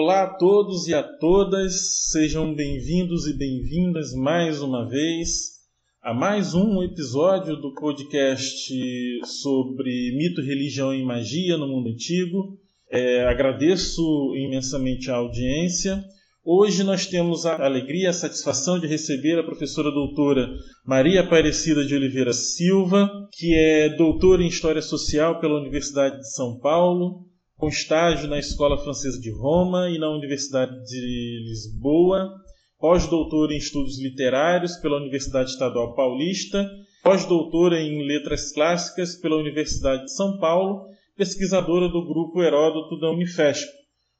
Olá a todos e a todas, sejam bem-vindos e bem-vindas mais uma vez a mais um episódio do podcast sobre mito, religião e magia no mundo antigo. É, agradeço imensamente a audiência. Hoje nós temos a alegria e a satisfação de receber a professora doutora Maria Aparecida de Oliveira Silva, que é doutora em História Social pela Universidade de São Paulo, com estágio na Escola Francesa de Roma e na Universidade de Lisboa, pós-doutora em Estudos Literários pela Universidade Estadual Paulista, pós-doutora em Letras Clássicas pela Universidade de São Paulo, pesquisadora do Grupo Heródoto da Unifesp.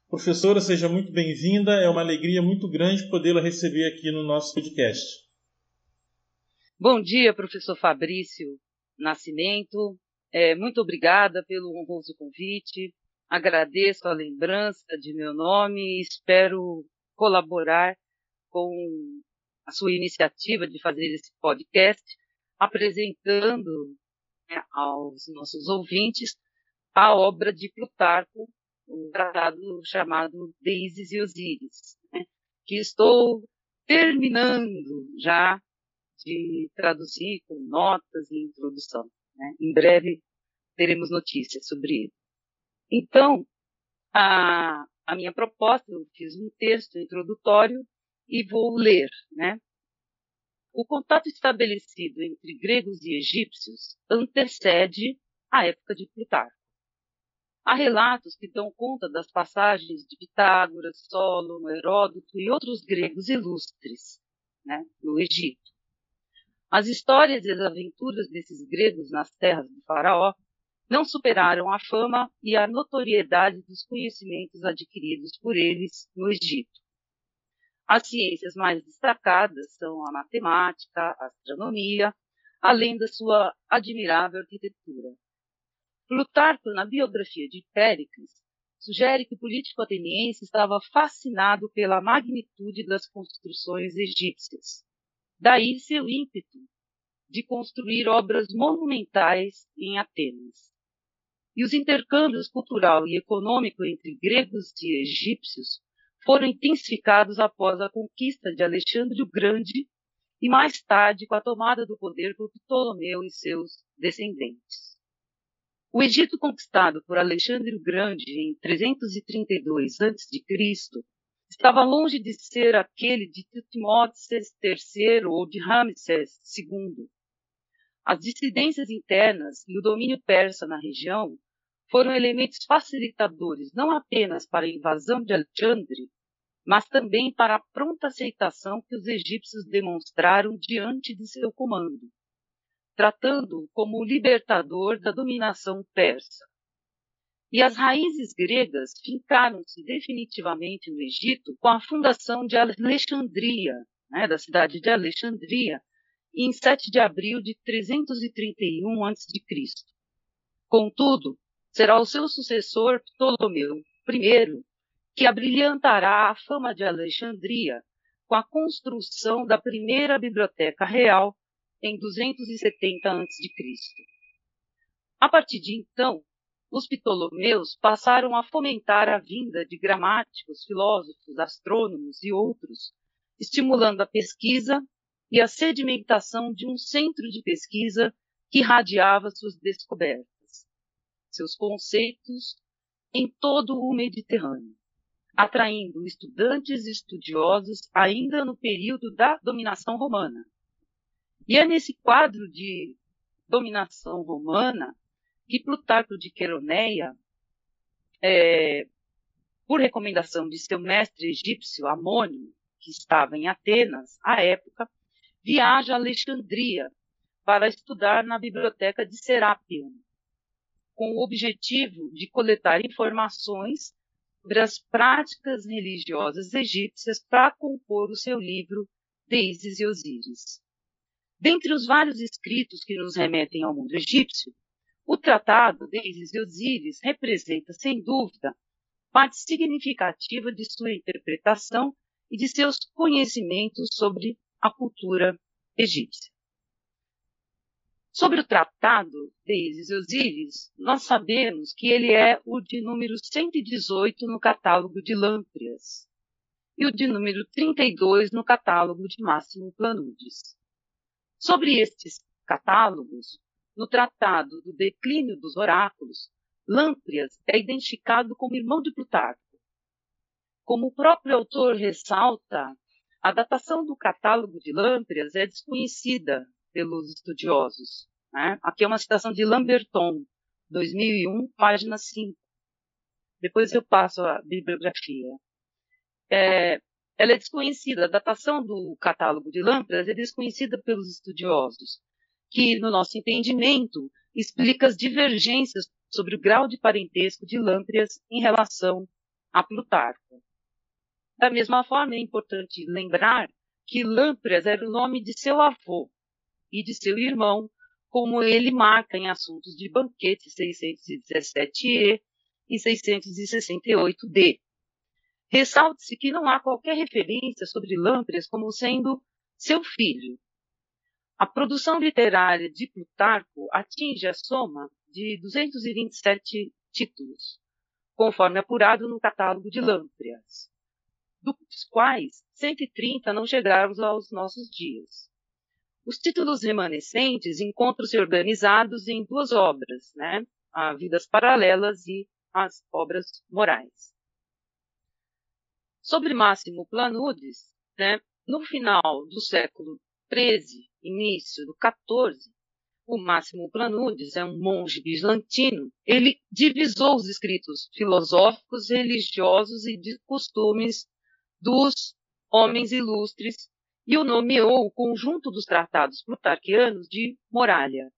Professora, seja muito bem-vinda, é uma alegria muito grande podê-la receber aqui no nosso podcast. Bom dia, professor Fabrício Nascimento. É, muito obrigada pelo honroso convite agradeço a lembrança de meu nome e espero colaborar com a sua iniciativa de fazer esse podcast, apresentando né, aos nossos ouvintes a obra de Plutarco, um tratado chamado Deises e Osíris, né, que estou terminando já de traduzir com notas e introdução. Né. Em breve teremos notícias sobre ele. Então, a, a minha proposta, eu fiz um texto introdutório e vou ler, né? O contato estabelecido entre gregos e egípcios antecede a época de Plutarco. Há relatos que dão conta das passagens de Pitágoras, Solon, Heródoto e outros gregos ilustres né, no Egito. As histórias e as aventuras desses gregos nas terras do faraó não superaram a fama e a notoriedade dos conhecimentos adquiridos por eles no Egito. As ciências mais destacadas são a matemática, a astronomia, além da sua admirável arquitetura. Plutarco, na biografia de Péricles, sugere que o político ateniense estava fascinado pela magnitude das construções egípcias. Daí seu ímpeto de construir obras monumentais em Atenas e os intercâmbios cultural e econômico entre gregos e egípcios foram intensificados após a conquista de Alexandre o Grande e mais tarde com a tomada do poder por Ptolomeu e seus descendentes. O Egito conquistado por Alexandre o Grande em 332 a.C. estava longe de ser aquele de Tutmosis III ou de Ramsés II. As dissidências internas e o domínio persa na região foram elementos facilitadores não apenas para a invasão de Alexandre, mas também para a pronta aceitação que os egípcios demonstraram diante de seu comando, tratando-o como o libertador da dominação persa. E as raízes gregas fincaram-se definitivamente no Egito com a fundação de Alexandria, né, da cidade de Alexandria, em 7 de abril de 331 a.C. Contudo, será o seu sucessor Ptolomeu I, que abrilhantará a fama de Alexandria com a construção da primeira biblioteca real em 270 a.C. A partir de então, os Ptolomeus passaram a fomentar a vinda de gramáticos, filósofos, astrônomos e outros, estimulando a pesquisa e a sedimentação de um centro de pesquisa que irradiava suas descobertas seus conceitos em todo o Mediterrâneo, atraindo estudantes e estudiosos ainda no período da dominação romana. E é nesse quadro de dominação romana que Plutarco de Queroneia, é, por recomendação de seu mestre egípcio Amônio, que estava em Atenas à época, viaja a Alexandria para estudar na biblioteca de Serápion, com o objetivo de coletar informações sobre as práticas religiosas egípcias para compor o seu livro Deises e Osíris. Dentre os vários escritos que nos remetem ao mundo egípcio, o tratado Deises e Osíris representa, sem dúvida, parte significativa de sua interpretação e de seus conhecimentos sobre a cultura egípcia. Sobre o tratado de Isis nós sabemos que ele é o de número 118 no catálogo de Lâmprias e o de número 32 no catálogo de Máximo Planudes. Sobre estes catálogos, no tratado do declínio dos oráculos, Lâmprias é identificado como irmão de Plutarco. Como o próprio autor ressalta, a datação do catálogo de Lâmprias é desconhecida pelos estudiosos. Né? Aqui é uma citação de Lamberton, 2001, página 5. Depois eu passo a bibliografia. É, ela é desconhecida, a datação do catálogo de Lamprias é desconhecida pelos estudiosos, que, no nosso entendimento, explica as divergências sobre o grau de parentesco de Lamprias em relação a Plutarco. Da mesma forma, é importante lembrar que Lamprias era o nome de seu avô e de seu irmão, como ele marca em assuntos de banquete 617e e 668d. Ressalte-se que não há qualquer referência sobre Lamprias como sendo seu filho. A produção literária de Plutarco atinge a soma de 227 títulos, conforme apurado no catálogo de Lamprias dos quais 130 não chegaram aos nossos dias. Os títulos remanescentes encontram-se organizados em duas obras, né? A Vidas Paralelas e as Obras Morais. Sobre Máximo Planudes, né? no final do século XIII, início do XIV, o Máximo Planudes é um monge bizantino. Ele divisou os escritos filosóficos, religiosos e de costumes dos homens ilustres e o nomeou o conjunto dos tratados plutarquianos de Moralha.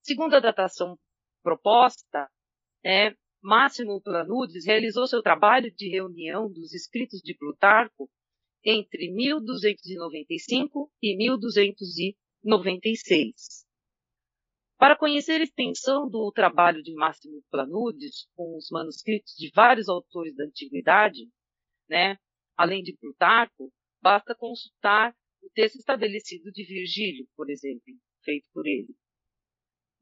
Segundo a datação proposta, é, Máximo Planudes realizou seu trabalho de reunião dos escritos de Plutarco entre 1295 e 1296. Para conhecer a extensão do trabalho de Máximo Planudes com os manuscritos de vários autores da antiguidade, né? Além de Plutarco, basta consultar o texto estabelecido de Virgílio, por exemplo, feito por ele.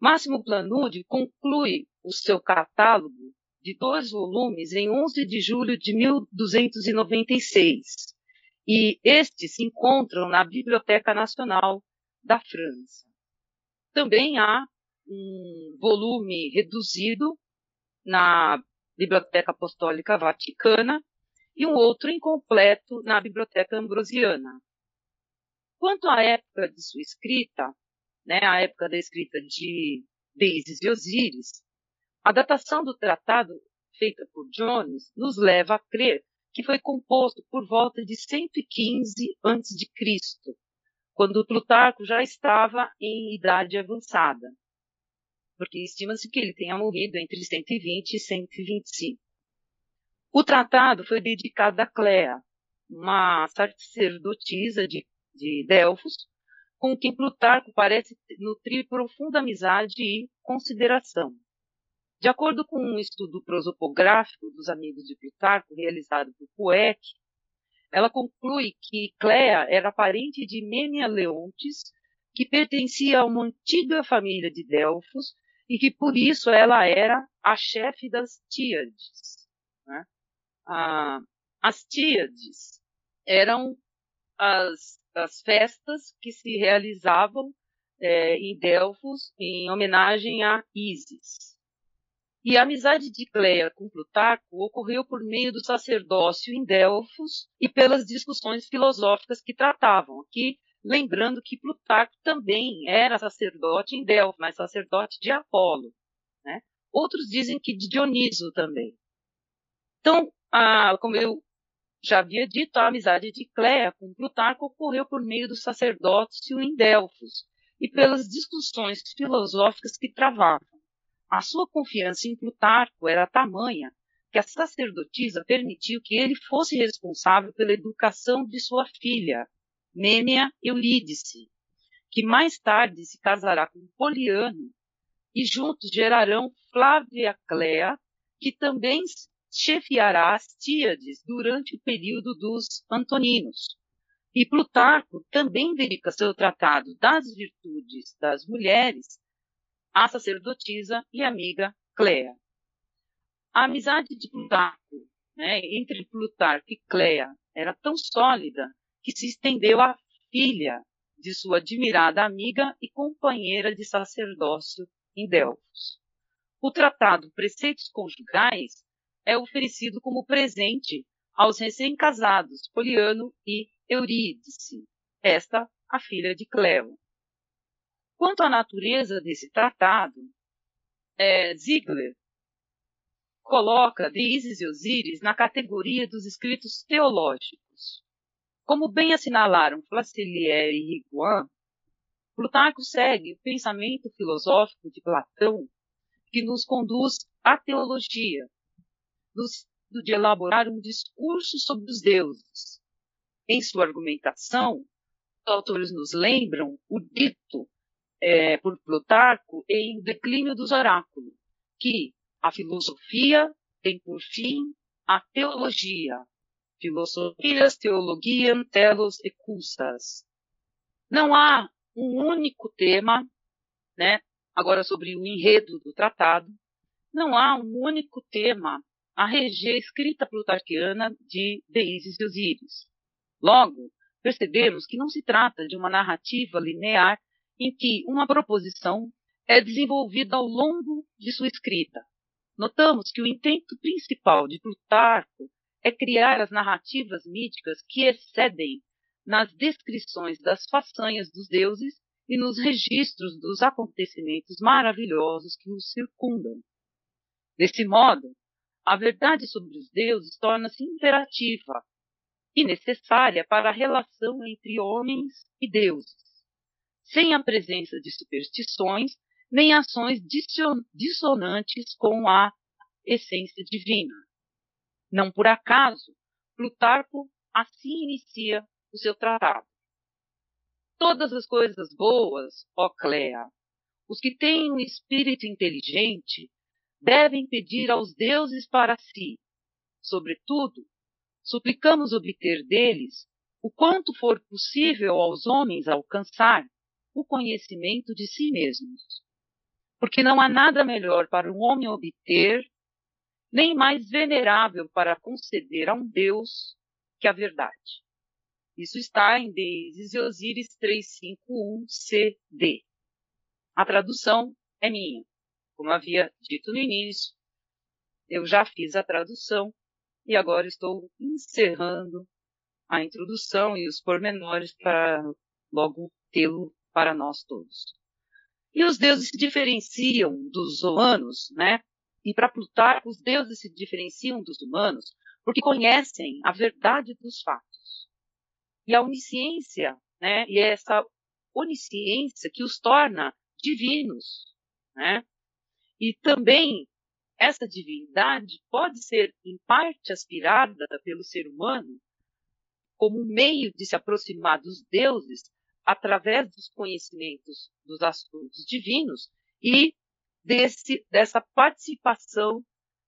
Máximo Planude conclui o seu catálogo de dois volumes em 11 de julho de 1296, e estes se encontram na Biblioteca Nacional da França. Também há um volume reduzido na Biblioteca Apostólica Vaticana, e um outro incompleto na Biblioteca Ambrosiana. Quanto à época de sua escrita, né, a época da escrita de Deises e Osíris, a datação do tratado feita por Jones nos leva a crer que foi composto por volta de 115 a.C., quando Plutarco já estava em idade avançada, porque estima-se que ele tenha morrido entre 120 e 125. O tratado foi dedicado a Clea, uma sacerdotisa de, de Delfos, com quem Plutarco parece nutrir profunda amizade e consideração. De acordo com um estudo prosopográfico dos amigos de Plutarco, realizado por Poec, ela conclui que Clea era parente de Mênia Leontes, que pertencia a uma antiga família de Delfos e que por isso ela era a chefe das Tíades. Ah, as tíades eram as, as festas que se realizavam é, em Delfos em homenagem a Ísis. E a amizade de Cleia com Plutarco ocorreu por meio do sacerdócio em Delfos e pelas discussões filosóficas que tratavam. Aqui, lembrando que Plutarco também era sacerdote em Delfos, mas sacerdote de Apolo. Né? Outros dizem que de Dioniso também. Então, a, como eu já havia dito, a amizade de Cléa com Plutarco ocorreu por meio do sacerdócio em Delfos e pelas discussões filosóficas que travavam. A sua confiança em Plutarco era tamanha que a sacerdotisa permitiu que ele fosse responsável pela educação de sua filha, Mênia Eurídice, que mais tarde se casará com Poliano, e juntos gerarão Flávia Cléa, que também chefiará as Tíades durante o período dos Antoninos. E Plutarco também dedica seu tratado das virtudes das mulheres à sacerdotisa e amiga Clea. A amizade de Plutarco, né, entre Plutarco e Clea, era tão sólida que se estendeu à filha de sua admirada amiga e companheira de sacerdócio em Delfos. O tratado Preceitos Conjugais é oferecido como presente aos recém-casados Poliano e Eurídice, esta a filha de Cleo. Quanto à natureza desse tratado, é, Ziegler coloca Deísis e Osíris na categoria dos escritos teológicos. Como bem assinalaram Flacelier e Riguan, Plutarco segue o pensamento filosófico de Platão, que nos conduz à teologia, de elaborar um discurso sobre os deuses. Em sua argumentação, os autores nos lembram o dito é, por Plutarco em O Declínio dos Oráculos, que a filosofia tem por fim a teologia. Filosofias, teologiam, telos e custas. Não há um único tema, né? Agora sobre o enredo do tratado, não há um único tema a reger a escrita plutarquiana de Deísis e Osíris. Logo, percebemos que não se trata de uma narrativa linear em que uma proposição é desenvolvida ao longo de sua escrita, Notamos que o intento principal de Plutarco é criar as narrativas míticas que excedem nas descrições das façanhas dos deuses e nos registros dos acontecimentos maravilhosos que os circundam. Desse modo, a verdade sobre os deuses torna-se imperativa e necessária para a relação entre homens e deuses, sem a presença de superstições nem ações dissonantes com a essência divina. Não por acaso, Plutarco assim inicia o seu tratado. Todas as coisas boas, ó Clea, os que têm um espírito inteligente, devem pedir aos deuses para si. Sobretudo, suplicamos obter deles o quanto for possível aos homens alcançar o conhecimento de si mesmos porque não há nada melhor para um homem obter, nem mais venerável para conceder a um Deus que a verdade. Isso está em Deises e Osíris 351 CD. A tradução é minha. Como havia dito no início, eu já fiz a tradução e agora estou encerrando a introdução e os pormenores para logo tê-lo para nós todos. E os deuses se diferenciam dos humanos, né? E para Plutarco, os deuses se diferenciam dos humanos porque conhecem a verdade dos fatos. E a onisciência, né? E é essa onisciência que os torna divinos, né? E também essa divindade pode ser em parte aspirada pelo ser humano como um meio de se aproximar dos deuses através dos conhecimentos dos assuntos divinos e desse, dessa participação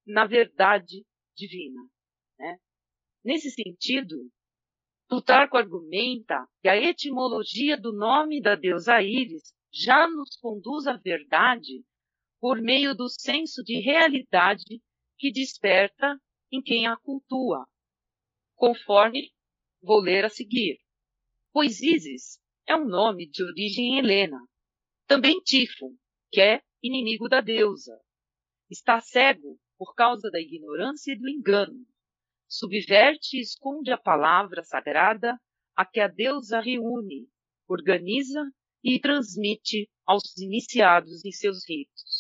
na verdade divina. Né? Nesse sentido, Plutarco argumenta que a etimologia do nome da deusa Íris já nos conduz à verdade por meio do senso de realidade que desperta em quem a cultua, conforme vou ler a seguir. Pois Isis é um nome de origem helena. Também Tifo, que é inimigo da deusa. Está cego por causa da ignorância e do engano. Subverte e esconde a palavra sagrada a que a deusa reúne, organiza e transmite aos iniciados em seus ritos.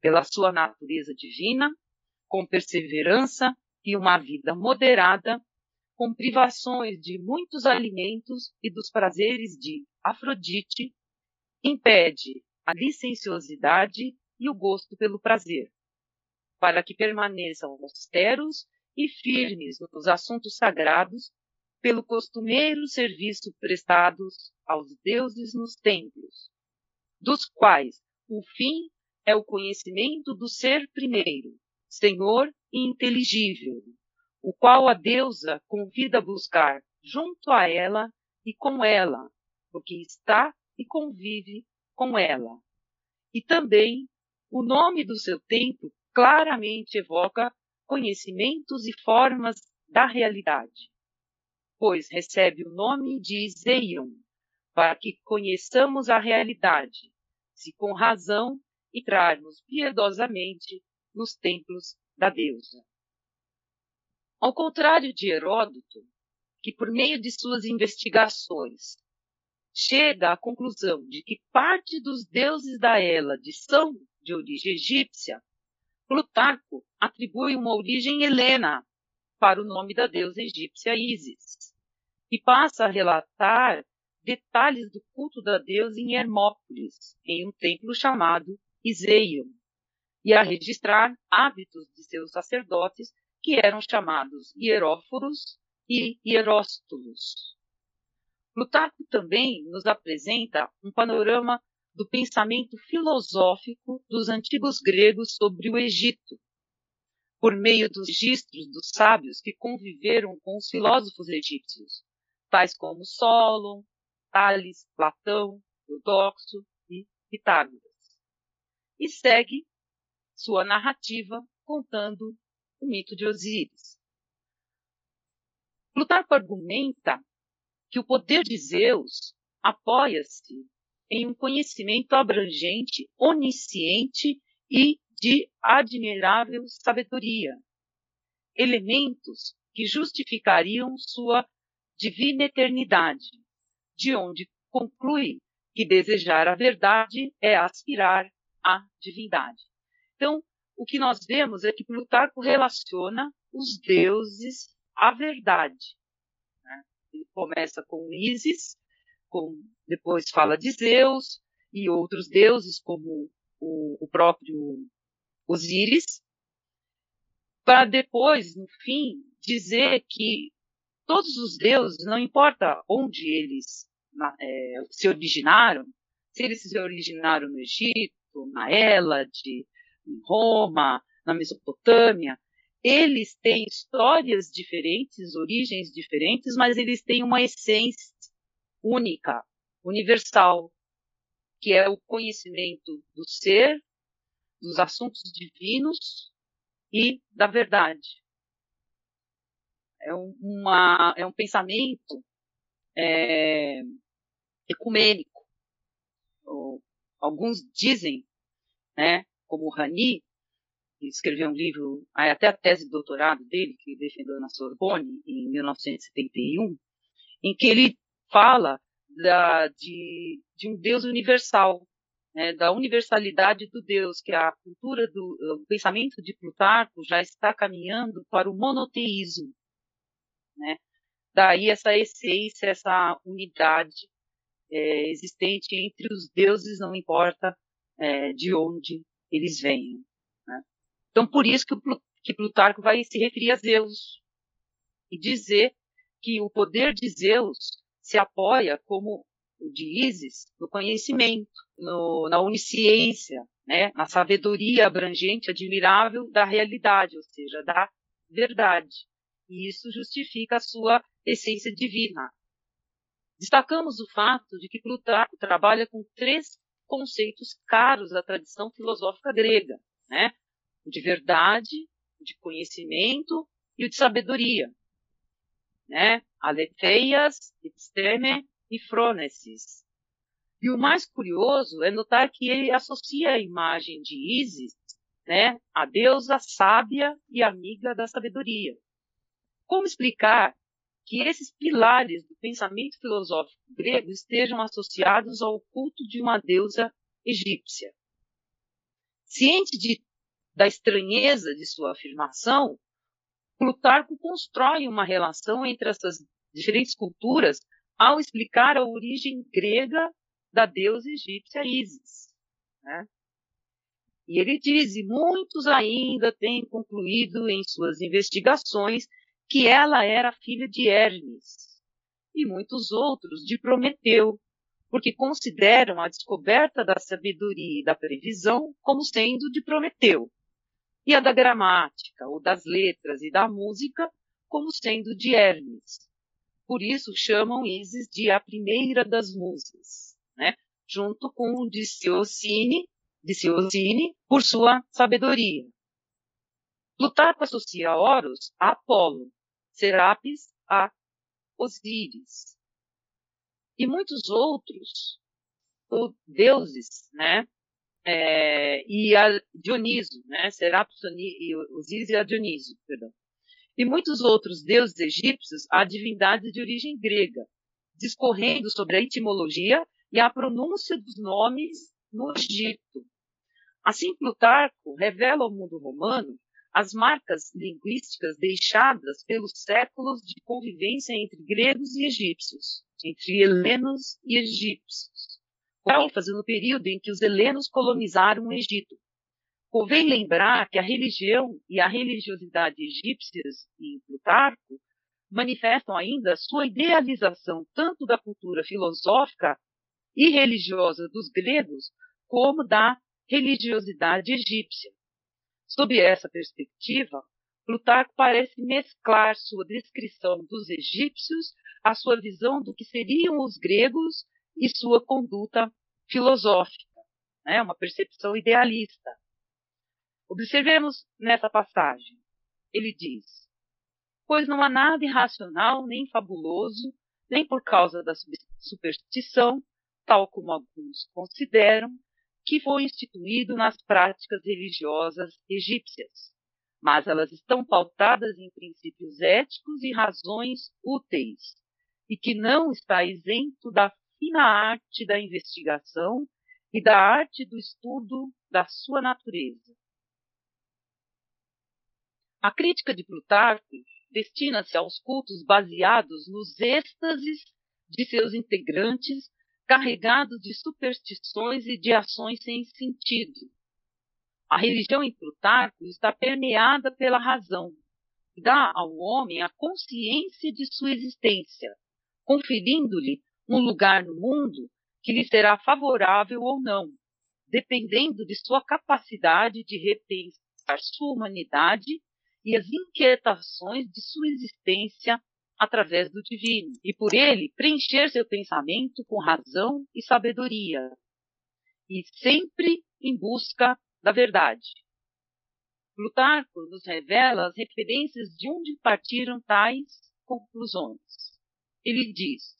Pela sua natureza divina, com perseverança e uma vida moderada, com privações de muitos alimentos e dos prazeres de Afrodite, impede a licenciosidade e o gosto pelo prazer, para que permaneçam austeros e firmes nos assuntos sagrados, pelo costumeiro serviço prestados aos deuses nos templos, dos quais o fim é o conhecimento do ser primeiro, senhor e inteligível, o qual a deusa convida a buscar junto a ela e com ela, porque está e convive com ela. E também o nome do seu templo claramente evoca conhecimentos e formas da realidade, pois recebe o nome de Zeion, para que conheçamos a realidade, se com razão entrarmos piedosamente nos templos da deusa. Ao contrário de Heródoto, que por meio de suas investigações chega à conclusão de que parte dos deuses da Hélade são de origem egípcia, Plutarco atribui uma origem helena para o nome da deusa egípcia Ísis e passa a relatar detalhes do culto da deusa em Hermópolis, em um templo chamado Iseion, e a registrar hábitos de seus sacerdotes que eram chamados hieróforos e hieróstolos. Plutarco também nos apresenta um panorama do pensamento filosófico dos antigos gregos sobre o Egito, por meio dos registros dos sábios que conviveram com os filósofos egípcios, tais como Solon, Tales, Platão, Eudoxo e Pitágoras. E segue sua narrativa contando o mito de Osíris. Plutarco argumenta que o poder de Zeus apoia-se em um conhecimento abrangente, onisciente e de admirável sabedoria, elementos que justificariam sua divina eternidade, de onde conclui que desejar a verdade é aspirar à divindade. Então, o que nós vemos é que Plutarco relaciona os deuses à verdade. Né? Ele começa com Ísis, com, depois fala de Zeus e outros deuses, como o, o próprio Osíris, para depois, no fim, dizer que todos os deuses, não importa onde eles é, se originaram, se eles se originaram no Egito, na Hélade, em Roma, na Mesopotâmia, eles têm histórias diferentes, origens diferentes, mas eles têm uma essência única, universal, que é o conhecimento do ser, dos assuntos divinos e da verdade. É, uma, é um pensamento é, ecumênico. Alguns dizem né, como Rani, que escreveu um livro, até a tese de doutorado dele, que defendeu na Sorbonne em 1971, em que ele fala da, de, de um Deus universal, né, da universalidade do Deus, que a cultura do o pensamento de Plutarco já está caminhando para o monoteísmo. Né? Daí essa essência, essa unidade é, existente entre os deuses, não importa é, de onde eles venham. Né? Então, por isso que, que Plutarco vai se referir a Zeus e dizer que o poder de Zeus se apoia, como o de Isis, no conhecimento, no, na onisciência, né? na sabedoria abrangente, admirável da realidade, ou seja, da verdade. E isso justifica a sua essência divina. Destacamos o fato de que Plutarco trabalha com três conceitos caros à tradição filosófica grega, né? O de verdade, o de conhecimento e o de sabedoria, né? Episteme e frônesis. E o mais curioso é notar que ele associa a imagem de Isis, né, a deusa sábia e amiga da sabedoria. Como explicar que esses pilares do pensamento filosófico grego estejam associados ao culto de uma deusa egípcia. Ciente de, da estranheza de sua afirmação, Plutarco constrói uma relação entre essas diferentes culturas ao explicar a origem grega da deusa egípcia Ísis. Né? E ele diz, e muitos ainda têm concluído em suas investigações que ela era filha de Hermes, e muitos outros de Prometeu, porque consideram a descoberta da sabedoria e da previsão como sendo de Prometeu, e a da gramática, ou das letras e da música como sendo de Hermes, Por isso chamam Isis de a primeira das musas, né? junto com Diciocine, Diciocine por sua sabedoria. Plutarco associa Horus a Apolo, Serapis a Osíris. E muitos outros deuses, né? É, e a Dioniso, né? Serapis e Osíris e a Dioniso, perdão. E muitos outros deuses egípcios a divindades de origem grega, discorrendo sobre a etimologia e a pronúncia dos nomes no Egito. Assim, Plutarco revela ao mundo romano as marcas linguísticas deixadas pelos séculos de convivência entre gregos e egípcios, entre helenos e egípcios, com ênfase no período em que os helenos colonizaram o Egito. Convém lembrar que a religião e a religiosidade egípcias em Plutarco manifestam ainda sua idealização tanto da cultura filosófica e religiosa dos gregos como da religiosidade egípcia. Sob essa perspectiva, Plutarco parece mesclar sua descrição dos egípcios à sua visão do que seriam os gregos e sua conduta filosófica, né? uma percepção idealista. Observemos nessa passagem. Ele diz: Pois não há nada irracional nem fabuloso, nem por causa da superstição, tal como alguns consideram, que foi instituído nas práticas religiosas egípcias, mas elas estão pautadas em princípios éticos e razões úteis, e que não está isento da fina arte da investigação e da arte do estudo da sua natureza. A crítica de Plutarco destina-se aos cultos baseados nos êxtases de seus integrantes carregados de superstições e de ações sem sentido. A religião em Plutarco está permeada pela razão, que dá ao homem a consciência de sua existência, conferindo-lhe um lugar no mundo que lhe será favorável ou não, dependendo de sua capacidade de repensar sua humanidade e as inquietações de sua existência através do divino, e por ele preencher seu pensamento com razão e sabedoria, e sempre em busca da verdade. Plutarco nos revela as referências de onde partiram tais conclusões. Ele diz: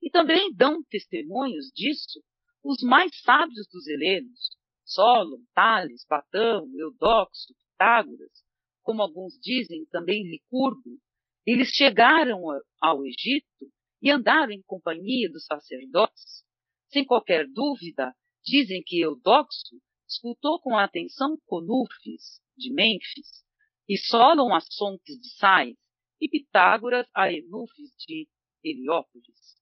E também dão testemunhos disso os mais sábios dos helenos, Solon, Tales, Platão, Eudoxo, Pitágoras, como alguns dizem, também Licurgo, eles chegaram ao Egito e andaram em companhia dos sacerdotes. Sem qualquer dúvida, dizem que Eudoxo escutou com atenção Conufes, de Mênfis, e Solon a Sonques de Sais, e Pitágoras a Enufes de Heliópolis.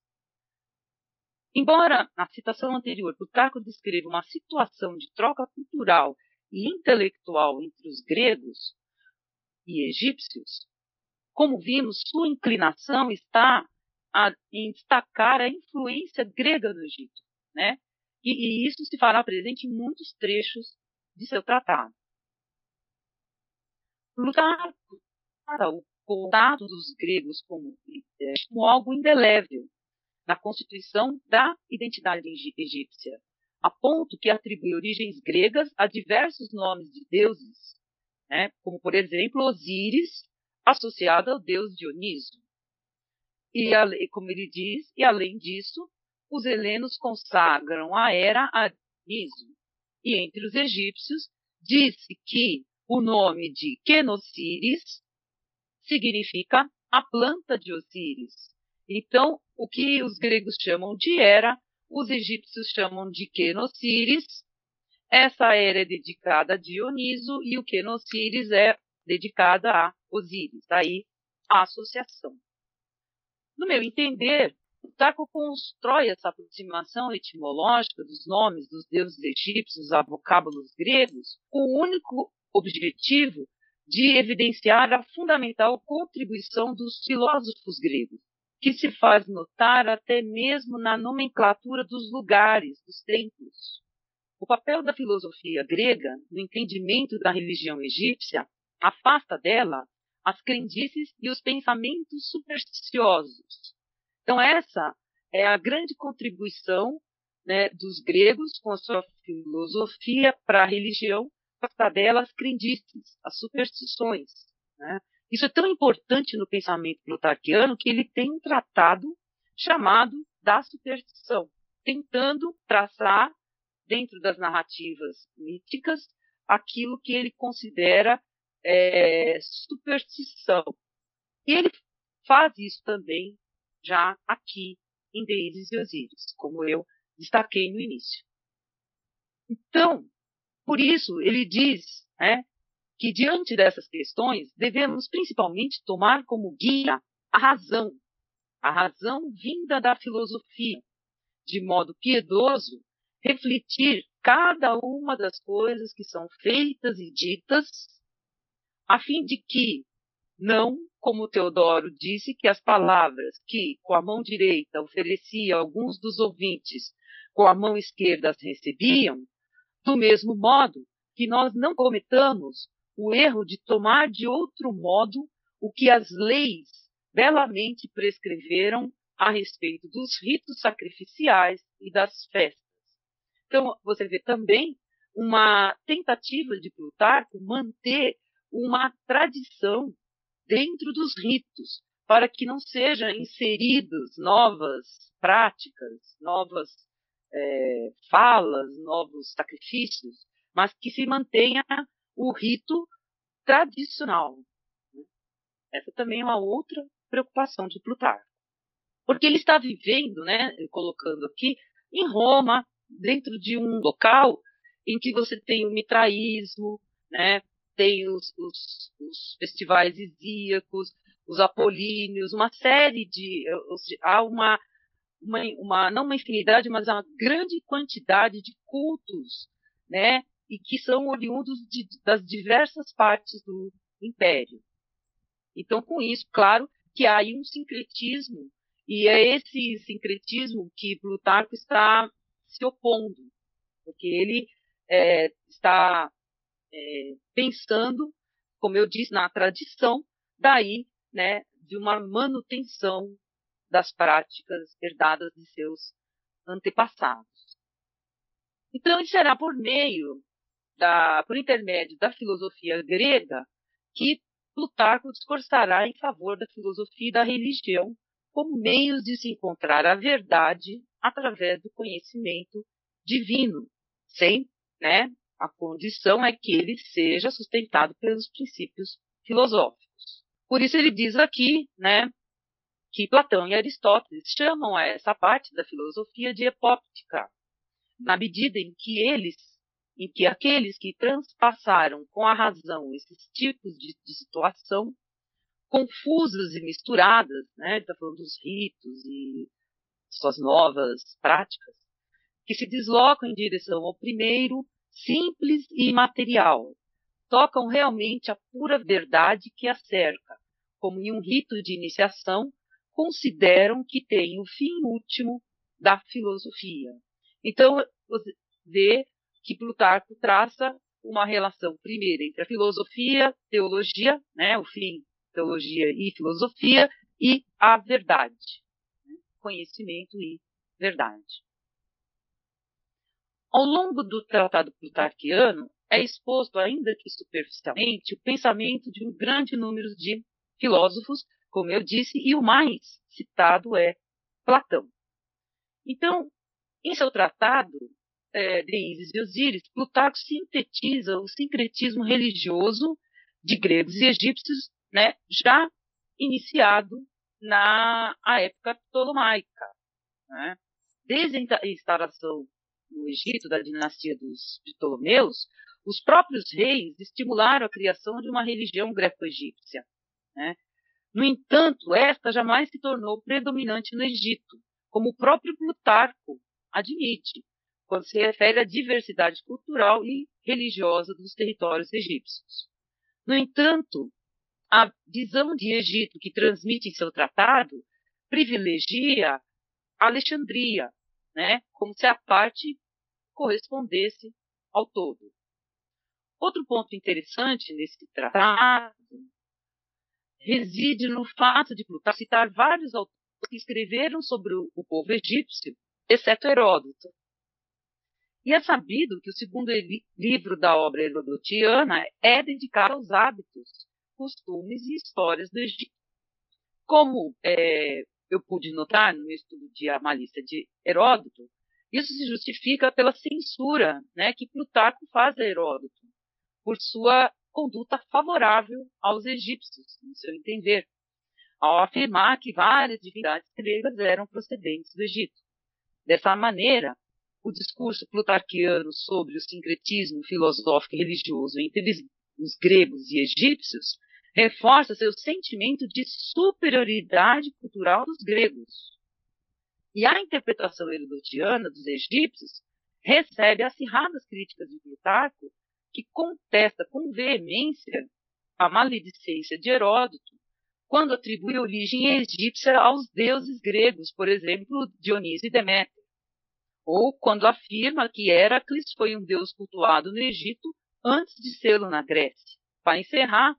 Embora na citação anterior Plutarco descreva uma situação de troca cultural e intelectual entre os gregos e egípcios, como vimos, sua inclinação está a, em destacar a influência grega no Egito, né? E, e isso se fará presente em muitos trechos de seu tratado. Plutarco para o contato dos gregos como, como algo indelével na constituição da identidade egípcia, a ponto que atribui origens gregas a diversos nomes de deuses, né, como por exemplo Osíris, associada ao deus Dioniso. E, como ele diz, e além disso, os helenos consagram a era a Dioniso. E entre os egípcios, disse que o nome de Quenociris significa a planta de Osíris. Então, o que os gregos chamam de Era, os egípcios chamam de Quenociris. Essa era é dedicada a Dioniso e o Quenociris é dedicada a Osíris. Daí a associação. No meu entender, Plutarco constrói essa aproximação etimológica dos nomes dos deuses egípcios a vocábulos gregos com o único objetivo de evidenciar a fundamental contribuição dos filósofos gregos, que se faz notar até mesmo na nomenclatura dos lugares, dos templos. O papel da filosofia grega no entendimento da religião egípcia afasta dela as crendices e os pensamentos supersticiosos. Então, essa é a grande contribuição né, dos gregos com a sua filosofia para a religião, para delas crendices, as superstições. Né? Isso é tão importante no pensamento plutarquiano que ele tem um tratado chamado da superstição, tentando traçar, dentro das narrativas míticas, aquilo que ele considera é, superstição. E ele faz isso também já aqui em Deíris e Osíris, como eu destaquei no início. Então, por isso, ele diz né, que, diante dessas questões, devemos principalmente tomar como guia a razão, a razão vinda da filosofia, de modo piedoso, refletir cada uma das coisas que são feitas e ditas, a fim de que, não, como Teodoro disse, que as palavras que, com a mão direita, oferecia alguns dos ouvintes, com a mão esquerda as recebiam, do mesmo modo que nós não cometamos o erro de tomar de outro modo o que as leis belamente prescreveram a respeito dos ritos sacrificiais e das festas. Então, você vê também uma tentativa de Plutarco manter uma tradição dentro dos ritos, para que não sejam inseridas novas práticas, novas é, falas, novos sacrifícios, mas que se mantenha o rito tradicional. Né? Essa também é uma outra preocupação de Plutarco. Porque ele está vivendo, né, colocando aqui, em Roma, dentro de um local em que você tem o mitraísmo, né, tem os, os, os festivais isíacos, os apolíneos, uma série de. Há uma, uma, uma, não uma infinidade, mas uma grande quantidade de cultos, né? E que são oriundos de, das diversas partes do império. Então, com isso, claro que há aí um sincretismo, e é esse sincretismo que Plutarco está se opondo, porque ele é, está é, pensando, como eu disse, na tradição, daí, né, de uma manutenção das práticas herdadas de seus antepassados. Então, será por meio da, por intermédio da filosofia grega que Plutarco discursará em favor da filosofia e da religião como meios de se encontrar a verdade através do conhecimento divino, sem, né, a condição é que ele seja sustentado pelos princípios filosóficos. Por isso ele diz aqui, né, que Platão e Aristóteles chamam essa parte da filosofia de epóptica, na medida em que eles, em que aqueles que transpassaram com a razão esses tipos de, de situação confusas e misturadas, né, está falando dos ritos e suas novas práticas, que se deslocam em direção ao primeiro, simples e imaterial, tocam realmente a pura verdade que a cerca, como em um rito de iniciação consideram que tem o fim último da filosofia. Então, você vê que Plutarco traça uma relação primeira entre a filosofia, teologia, né, o fim, teologia e filosofia, e a verdade, né, conhecimento e verdade. Ao longo do Tratado Plutarquiano, é exposto, ainda que superficialmente, o pensamento de um grande número de filósofos como eu disse, e o mais citado é Platão. Então, em seu tratado é, de Ísis e Osíris, Plutarco sintetiza o sincretismo religioso de gregos e egípcios, né, já iniciado na época ptolomaica. Né? Desde a instalação no Egito da dinastia dos Ptolomeus, os próprios reis estimularam a criação de uma religião greco-egípcia, né? No entanto, esta jamais se tornou predominante no Egito, como o próprio Plutarco admite, quando se refere à diversidade cultural e religiosa dos territórios egípcios. No entanto, a visão de Egito que transmite em seu tratado privilegia Alexandria, né, como se a parte correspondesse ao todo. Outro ponto interessante nesse tratado reside no fato de Plutarco citar vários autores que escreveram sobre o, povo egípcio, exceto Heródoto. E é sabido que o segundo livro da obra herodotiana é dedicado aos hábitos, costumes e histórias do Egito. Como é, eu pude notar no estudo de A Malícia de Heródoto, isso se justifica pela censura né, que Plutarco faz a Heródoto, por sua conduta favorável aos egípcios, no seu entender, ao afirmar que várias divindades gregas eram procedentes do Egito. Dessa maneira, o discurso plutarquiano sobre o sincretismo filosófico e religioso entre os gregos e egípcios reforça seu sentimento de superioridade cultural dos gregos. E a interpretação herodotiana dos egípcios recebe acirradas críticas de Plutarco, que contesta com veemência a maledicência de Heródoto quando atribui origem egípcia aos deuses gregos, por exemplo, Dionísio e Deméter ou quando afirma que Heracles foi um deus cultuado no Egito antes de sê-lo na Grécia. Para encerrar,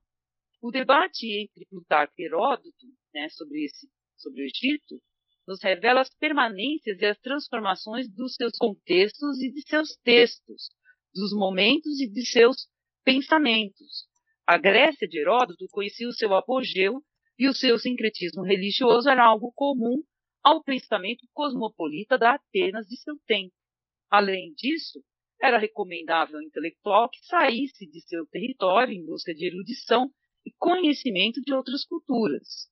o debate entre Plutarco e Heródoto né, sobre, esse, sobre o Egito nos revela as permanências e as transformações dos seus contextos e de seus textos, dos momentos e de seus pensamentos. A Grécia de Heródoto conhecia o seu apogeu e o seu sincretismo religioso era algo comum ao pensamento cosmopolita da Atenas de seu tempo. Além disso, era recomendável ao intelectual que saísse de seu território em busca de erudição e conhecimento de outras culturas.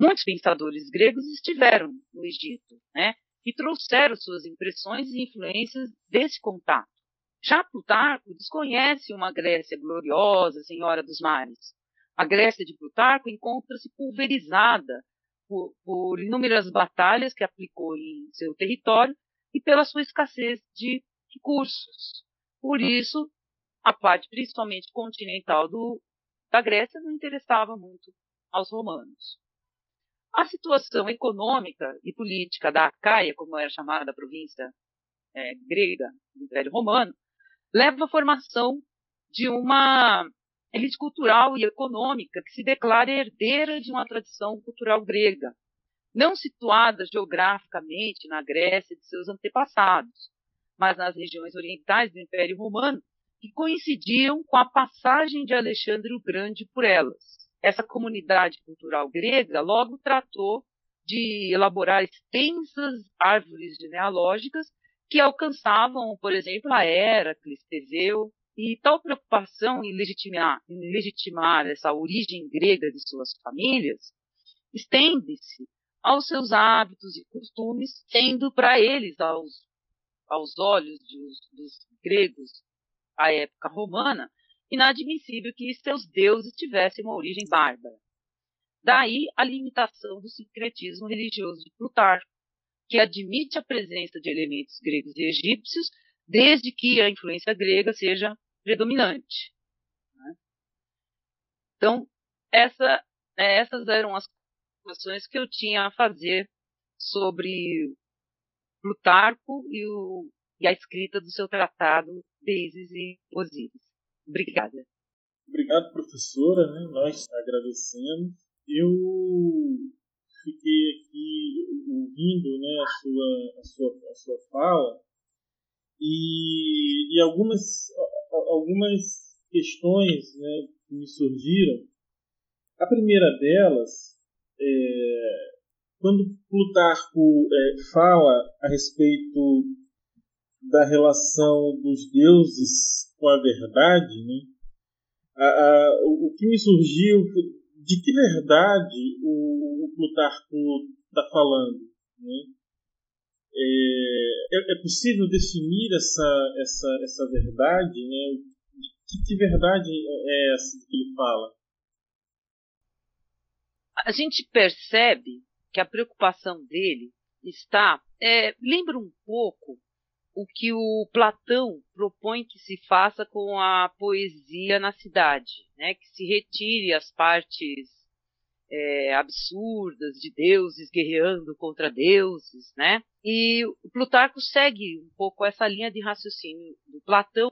Muitos pensadores gregos estiveram no Egito, né, e trouxeram suas impressões e influências desse contato. Já Plutarco desconhece uma Grécia gloriosa, senhora dos mares. A Grécia de Plutarco encontra-se pulverizada por, por inúmeras batalhas que aplicou em seu território e pela sua escassez de recursos. Por isso, a parte principalmente continental do, da Grécia não interessava muito aos romanos. A situação econômica e política da Acaia, como era chamada a província é, grega do Império Romano, leva à formação de uma elite cultural e econômica que se declara herdeira de uma tradição cultural grega, não situada geograficamente na Grécia de seus antepassados, mas nas regiões orientais do Império Romano, que coincidiam com a passagem de Alexandre o Grande por elas. Essa comunidade cultural grega logo tratou de elaborar extensas árvores genealógicas que alcançavam, por exemplo, a Heracles, Teseu e tal preocupação em legitimar, em legitimar essa origem grega de suas famílias estende-se aos seus hábitos e costumes, sendo para eles, aos, aos olhos dos, dos gregos à época romana, inadmissível que seus deuses tivessem uma origem bárbara. Daí a limitação do sincretismo religioso de Plutarco, que admite a presença de elementos gregos e egípcios, desde que a influência grega seja predominante. Né? Então, essa, é, essas eram as questões que eu tinha a fazer sobre Plutarco e, o, e a escrita do seu tratado Deses e Osíris. Obrigada. Obrigado, professora. Né? Nós agradecemos. Eu fiquei aqui ouvindo né, a, sua, a, sua, a sua fala e, e algumas algumas questões né, que me surgiram. A primeira delas, é, quando Plutarco é, fala a respeito da relação dos deuses com a verdade, né, a, a, o, que me surgiu de que verdade o, o Plutarco está falando. Né? É, é, é, possível definir essa, essa, essa verdade? Né? Que, que verdade é essa que ele fala? A gente percebe que a preocupação dele está. É, lembra um pouco o que o Platão propõe que se faça com a poesia na cidade, né? que se retire as partes é, absurdas de deuses guerreando contra deuses, né? E Plutarco segue um pouco essa linha de raciocínio do Platão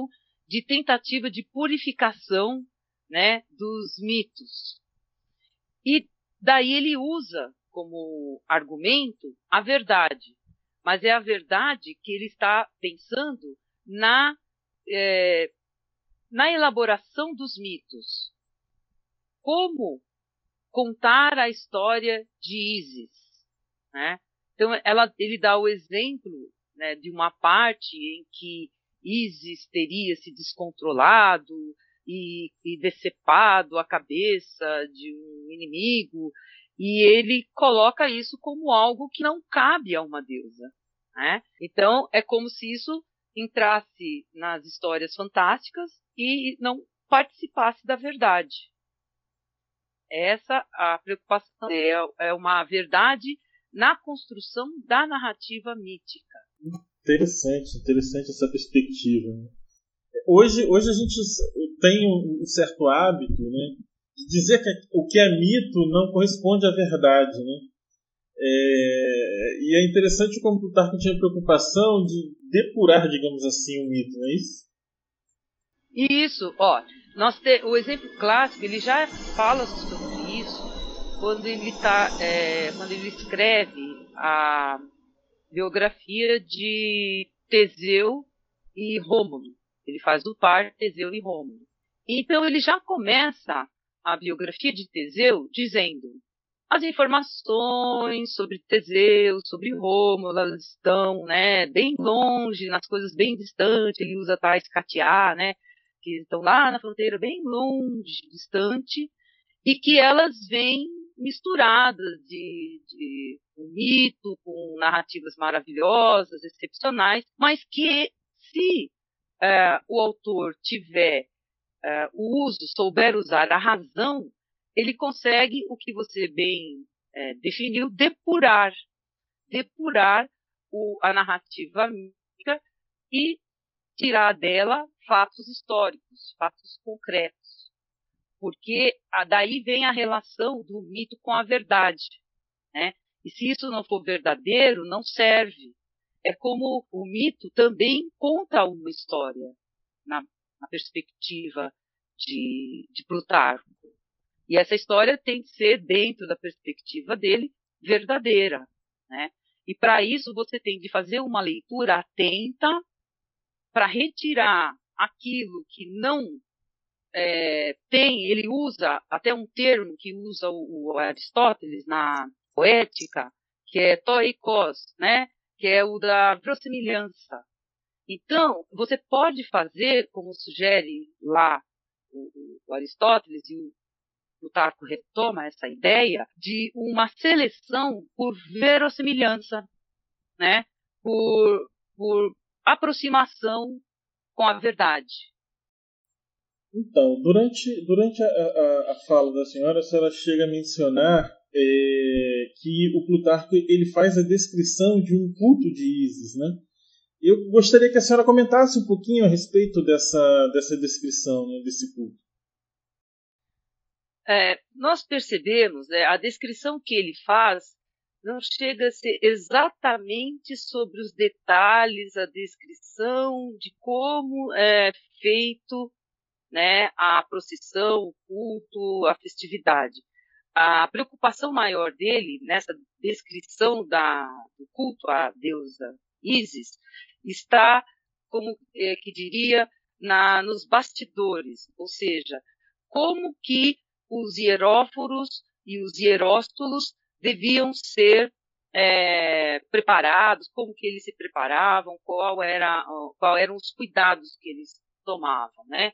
de tentativa de purificação, né, dos mitos. E daí ele usa como argumento a verdade, mas é a verdade que ele está pensando na, é, na elaboração dos mitos. Como contar a história de Isis. Né? Então, ela, ele dá o exemplo né, de uma parte em que Isis teria se descontrolado e, e decepado a cabeça de um inimigo, e ele coloca isso como algo que não cabe a uma deusa. Né? Então, é como se isso entrasse nas histórias fantásticas e não participasse da verdade. Essa a preocupação é, é uma verdade na construção da narrativa mítica. Interessante, interessante essa perspectiva. Né? Hoje, hoje a gente tem um certo hábito né, dizer que o que é mito não corresponde à verdade. Né? É, e é interessante como o Tarkin tinha preocupação de depurar, digamos assim, o mito, não é isso? Isso, ó. Nós te, o exemplo clássico, ele já fala sobre isso quando ele, tá, é, quando ele escreve a biografia de Teseu e Rômulo. Ele faz o par Teseu e Rômulo. Então ele já começa a biografia de Teseu dizendo as informações sobre Teseu, sobre Rômulo, elas estão, né, bem longe, nas coisas bem distantes, ele usa tais catear, né, que estão lá na fronteira bem longe, distante, e que elas vêm misturadas de, de um mito com narrativas maravilhosas, excepcionais, mas que se uh, o autor tiver uh, o uso, souber usar a razão, ele consegue o que você bem uh, definiu, depurar, depurar o, a narrativa mítica e tirar dela fatos históricos, fatos concretos. Porque daí vem a relação do mito com a verdade. Né? E se isso não for verdadeiro, não serve. É como o mito também conta uma história na, na perspectiva de, de Plutarco. E essa história tem que ser, dentro da perspectiva dele, verdadeira. Né? E para isso você tem de fazer uma leitura atenta para retirar aquilo que não é, tem, ele usa até um termo que usa o, o Aristóteles na poética, que é toikos, né? que é o da verossimilhança. Então, você pode fazer, como sugere lá o, o Aristóteles e o Plutarco retoma essa ideia de uma seleção por verossimilhança, né? por, por aproximação com a verdade. Então, durante, durante a, a, a fala da senhora, a senhora chega a mencionar é, que o Plutarco ele faz a descrição de um culto de Isis, né? Eu gostaria que a senhora comentasse um pouquinho a respeito dessa, dessa descrição, né, desse culto. É, nós percebemos, né, a descrição que ele faz não chega a ser exatamente sobre os detalhes, a descrição de como é feito né, a procissão, o culto, a festividade. A preocupação maior dele nessa descrição da, do culto à deusa Isis está, como é, que diria, na, nos bastidores, ou seja, como que os hieróforos e os hieróstolos deviam ser é, preparados, como que eles se preparavam, qual, era, qual eram os cuidados que eles tomavam, né?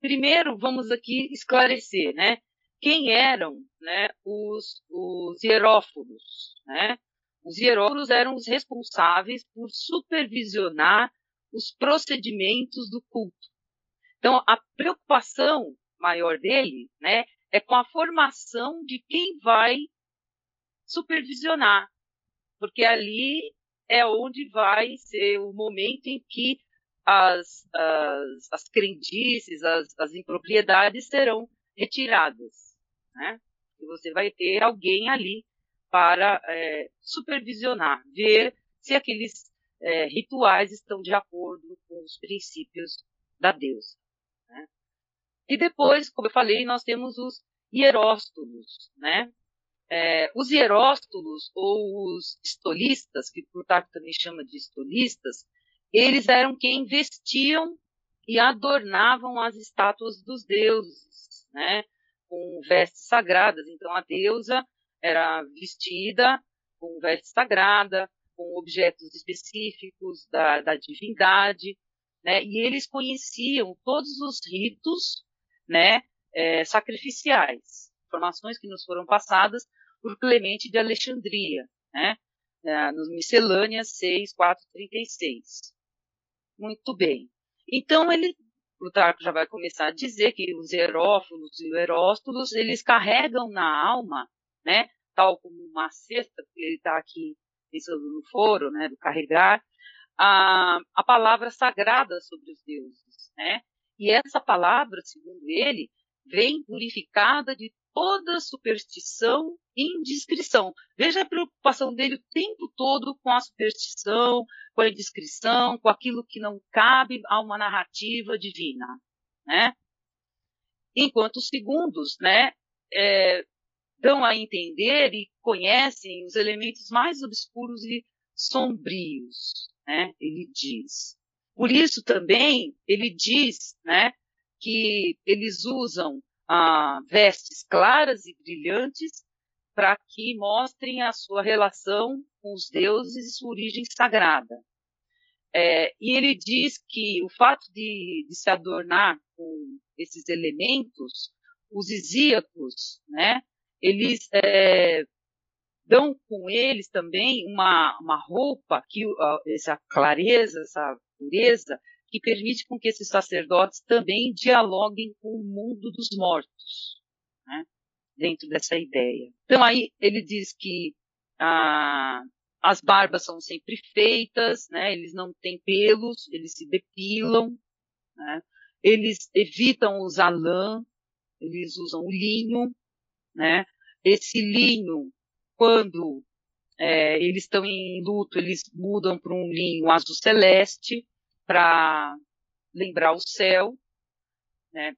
Primeiro, vamos aqui esclarecer, né? Quem eram né, os, os hieróforos, né? Os hieróforos eram os responsáveis por supervisionar os procedimentos do culto. Então, a preocupação maior dele, né, é com a formação de quem vai supervisionar, porque ali é onde vai ser o momento em que as, as, as crendices, as, as impropriedades serão retiradas. Né? E você vai ter alguém ali para é, supervisionar, ver se aqueles é, rituais estão de acordo com os princípios da deusa. Né? E depois, como eu falei, nós temos os hieróstolos, né? É, os hieróstolos ou os estolistas, que Plutarco também chama de estolistas, eles eram quem vestiam e adornavam as estátuas dos deuses, né? Com vestes sagradas. Então a deusa era vestida com veste sagrada, com objetos específicos da, da divindade, né? E eles conheciam todos os ritos, né? É, sacrificiais, informações que nos foram passadas por Clemente de Alexandria, né? É, nos Miscelâneas 6, 4, 36. Muito bem. Então ele Plutarco já vai começar a dizer que os hierófilos e os heróstolos, eles carregam na alma, né, tal como uma cesta, porque ele está aqui pensando no foro, né, do carregar, a, a palavra sagrada sobre os deuses, né? E essa palavra, segundo ele, vem purificada de toda superstição e indiscrição. Veja a preocupação dele o tempo todo com a superstição, com a indiscrição, com aquilo que não cabe a uma narrativa divina, né? Enquanto os segundos, né, é, dão a entender e conhecem os elementos mais obscuros e sombrios, né? Ele diz. Por isso também ele diz, né, que eles usam ah, vestes claras e brilhantes para que mostrem a sua relação com os deuses e sua origem sagrada. É, e ele diz que o fato de, de, se adornar com esses elementos, os isíacos, né, eles é, dão com eles também uma, uma roupa, que, essa clareza, essa pureza, que permite com que esses sacerdotes também dialoguem com o mundo dos mortos, né? dentro dessa ideia. Então aí ele diz que ah, as barbas são sempre feitas, né? eles não têm pelos, eles se depilam, né? eles evitam usar lã, eles usam o linho, né? Esse linho quando é, eles estão em luto, eles mudam para um linho azul celeste para lembrar o céu. Né?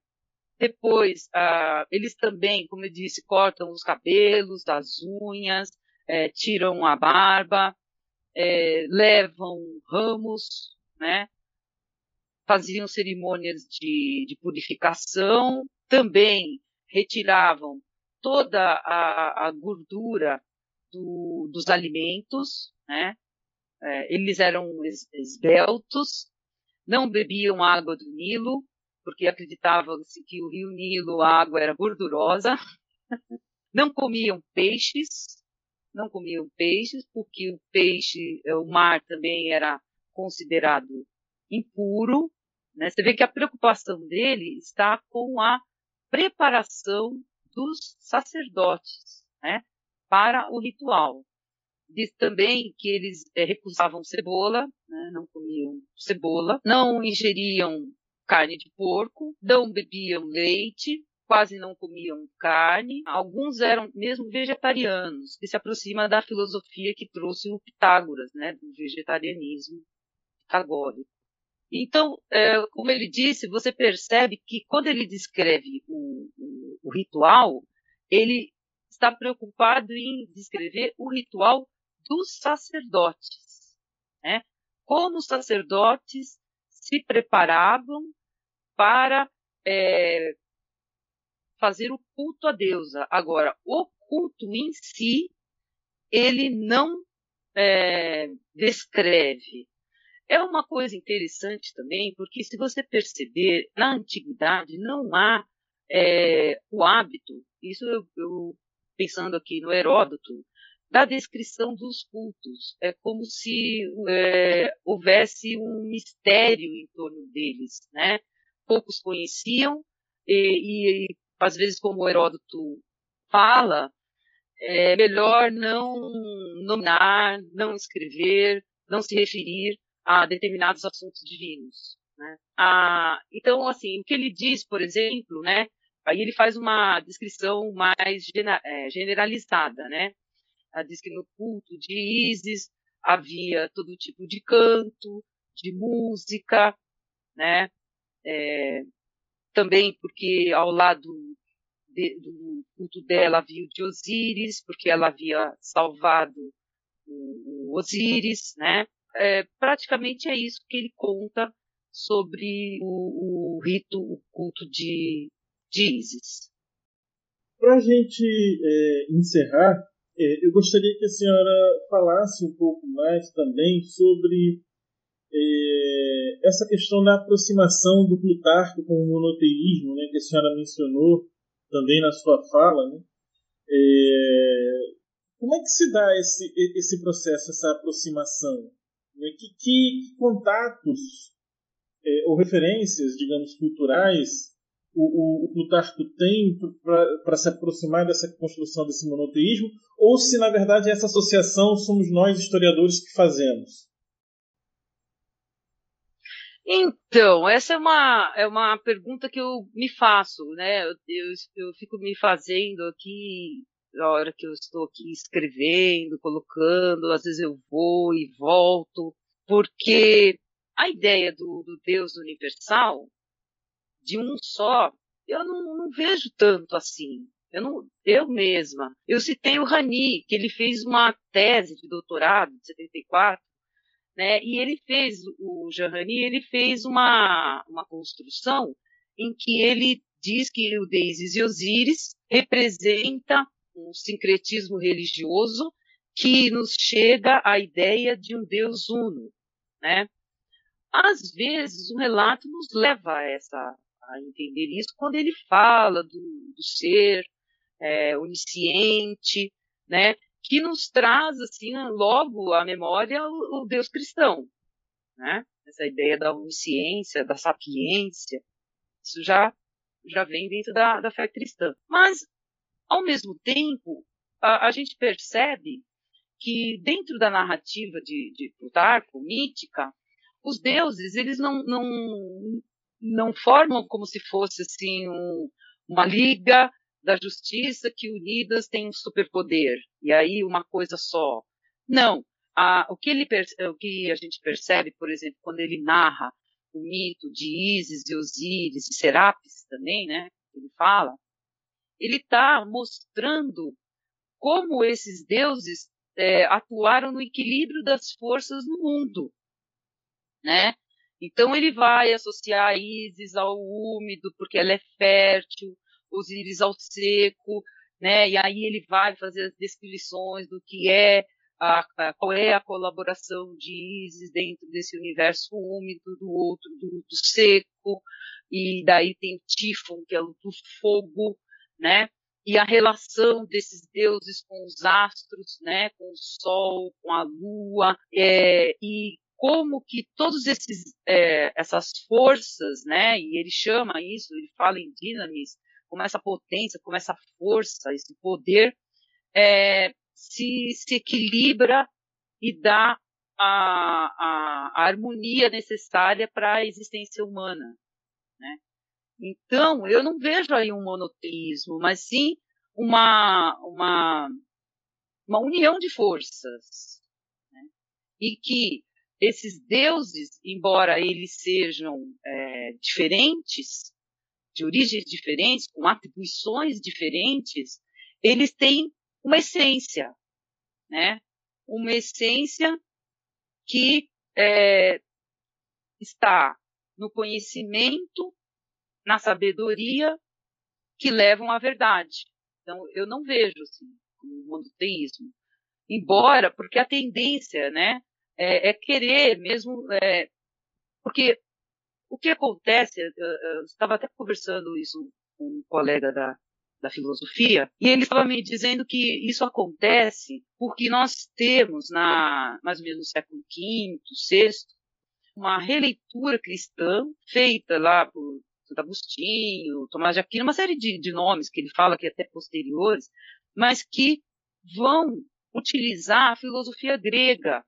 Depois, ah, eles também, como eu disse, cortam os cabelos, as unhas, é, tiram a barba, é, levam ramos, né? faziam cerimônias de, de purificação, também retiravam toda a, a gordura do, dos alimentos, né? É, eles eram esbeltos, não bebiam água do Nilo, porque acreditavam-se que o rio Nilo, a água era gordurosa. não comiam peixes, não comiam peixes, porque o peixe, é, o mar também era considerado impuro. Né? Você vê que a preocupação dele está com a preparação dos sacerdotes, né? para o ritual. Diz também que eles é, recusavam cebola, né, não comiam cebola, não ingeriam carne de porco, não bebiam leite, quase não comiam carne. Alguns eram mesmo vegetarianos, que se aproxima da filosofia que trouxe o Pitágoras, né, do vegetarianismo pitagórico. Então, é, como ele disse, você percebe que quando ele descreve o, o, o ritual, ele está preocupado em descrever o ritual dos sacerdotes. Né? Como os sacerdotes se preparavam para é, fazer o culto à deusa. Agora, o culto em si, ele não é, descreve. É uma coisa interessante também, porque se você perceber, na antiguidade não há é, o hábito, isso eu, eu pensando aqui no Heródoto, da descrição dos cultos. É como se é, houvesse um mistério em torno deles, né? Poucos conheciam e, e às vezes, como Heródoto fala, é melhor não nominar, não escrever, não se referir a determinados assuntos divinos. Né? Ah, então, assim, o que ele diz, por exemplo, né, Aí ele faz uma descrição mais é, generalizada, né? Diz que no culto de Isis havia todo tipo de canto, de música, né? É, também porque ao lado de, do culto dela havia o de Osíris, porque ela havia salvado o, Osíris, né? É, praticamente é isso que ele conta sobre o, o rito, o culto de, de Isis. Para a gente é, encerrar, é, eu gostaria que a senhora falasse um pouco mais também sobre é, essa questão da aproximação do Plutarco com o monoteísmo, né, que a senhora mencionou também na sua fala. Né? É, como é que se dá esse, esse processo, essa aproximação? Né? Que, que, contatos é, ou referências, digamos, culturais o, o, o Plutarco tem para se aproximar dessa construção desse monoteísmo, ou se na verdade essa associação somos nós historiadores que fazemos? Então, essa é uma, é uma pergunta que eu me faço, né? Eu, eu, eu fico me fazendo aqui, na hora que eu estou aqui escrevendo, colocando, às vezes eu vou e volto, porque a ideia do, do Deus universal de um só, eu não, não vejo tanto assim. Eu, não, eu mesma. Eu citei o Rani, que ele fez uma tese de doutorado de 74, né? E ele fez, o Jean Rani, ele fez uma, uma construção em que ele diz que o Deises e Osíris representa um sincretismo religioso que nos chega à ideia de um Deus uno, né? Às vezes, o relato nos leva a essa, a entender isso quando ele fala do, do ser é, onisciente, né, que nos traz assim logo à memória o, o Deus cristão, né? Essa ideia da onisciência, da sapiência, isso já já vem dentro da, da fé cristã. Mas ao mesmo tempo a, a gente percebe que dentro da narrativa de, de Plutarco, mítica, os deuses eles não, não não formam como se fosse assim um, uma liga da justiça que unidas têm um superpoder e aí uma coisa só. Não, a, o, que ele, o que a gente percebe, por exemplo, quando ele narra o mito de Ísis e Osíris e Serapis também, né? Ele fala, ele está mostrando como esses deuses é, atuaram no equilíbrio das forças no mundo, né? Então ele vai associar a Isis ao úmido, porque ela é fértil, Osíris ao seco, né? E aí ele vai fazer as descrições do que é a, a, qual é a colaboração de Isis dentro desse universo úmido, do outro do, do seco, e daí tem o Tifon, que é o do fogo, né? E a relação desses deuses com os astros, né? Com o sol, com a lua, é, e como que todos esses é, essas forças, né? E ele chama isso, ele fala em dinamis, como essa potência, como essa força, esse poder é, se, se equilibra e dá a, a, a harmonia necessária para a existência humana, né? Então, eu não vejo aí um monoteísmo, mas sim uma, uma, uma união de forças. Né? E que esses deuses, embora eles sejam é, diferentes, de origens diferentes, com atribuições diferentes, eles têm uma essência, né? Uma essência que é, está no conhecimento, na sabedoria que levam à verdade. Então, eu não vejo assim como monoteísmo. Embora, porque a tendência, né, é, é querer mesmo, é, porque o que acontece, eu, eu estava até conversando isso com um colega da, da filosofia, e ele estava me dizendo que isso acontece porque nós temos, na mais ou menos no século V, VI, uma releitura cristã feita lá por Santo Agostinho, Tomás de Aquino, uma série de, de nomes que ele fala que é até posteriores, mas que vão utilizar a filosofia grega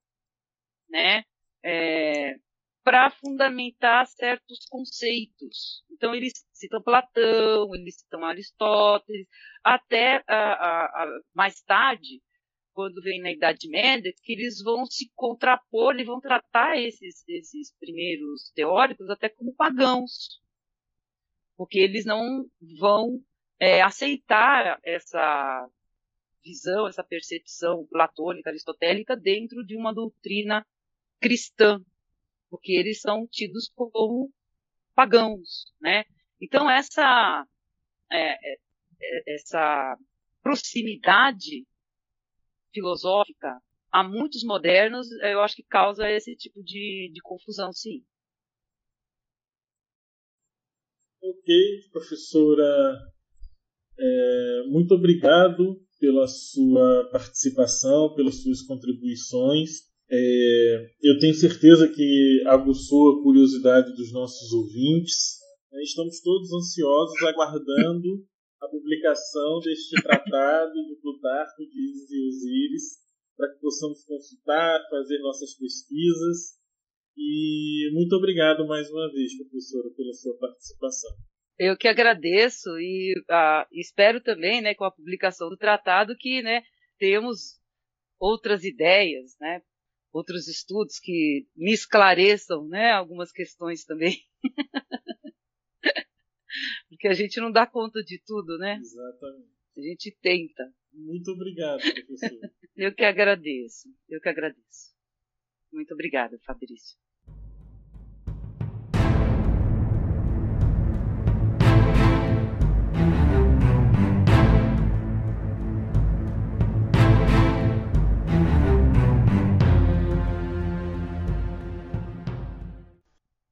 né? É, para fundamentar certos conceitos. Então, eles citam Platão, eles citam Aristóteles, até a, a, a, mais tarde, quando vem na Idade Média, que eles vão se contrapor e vão tratar esses, esses primeiros teóricos até como pagãos, porque eles não vão é, aceitar essa visão, essa percepção platônica, aristotélica dentro de uma doutrina cristã, porque eles são tidos como pagãos, né? Então essa é, é, é essa proximidade filosófica a muitos modernos, eu acho que causa esse tipo de, de confusão, sim. Ok, professora, é, muito obrigado pela sua participação, pelas suas contribuições. É, eu tenho certeza que aguçou a curiosidade dos nossos ouvintes. Estamos todos ansiosos aguardando a publicação deste tratado de Plutarco, de Isis e Osíris, para que possamos consultar, fazer nossas pesquisas. E muito obrigado mais uma vez, professora, pela sua participação. Eu que agradeço e ah, espero também, né, com a publicação do tratado, que né, temos outras ideias, né, outros estudos que me esclareçam né, algumas questões também. Porque a gente não dá conta de tudo, né? Exatamente. A gente tenta. Muito obrigado, professor. eu que agradeço. Eu que agradeço. Muito obrigada, Fabrício.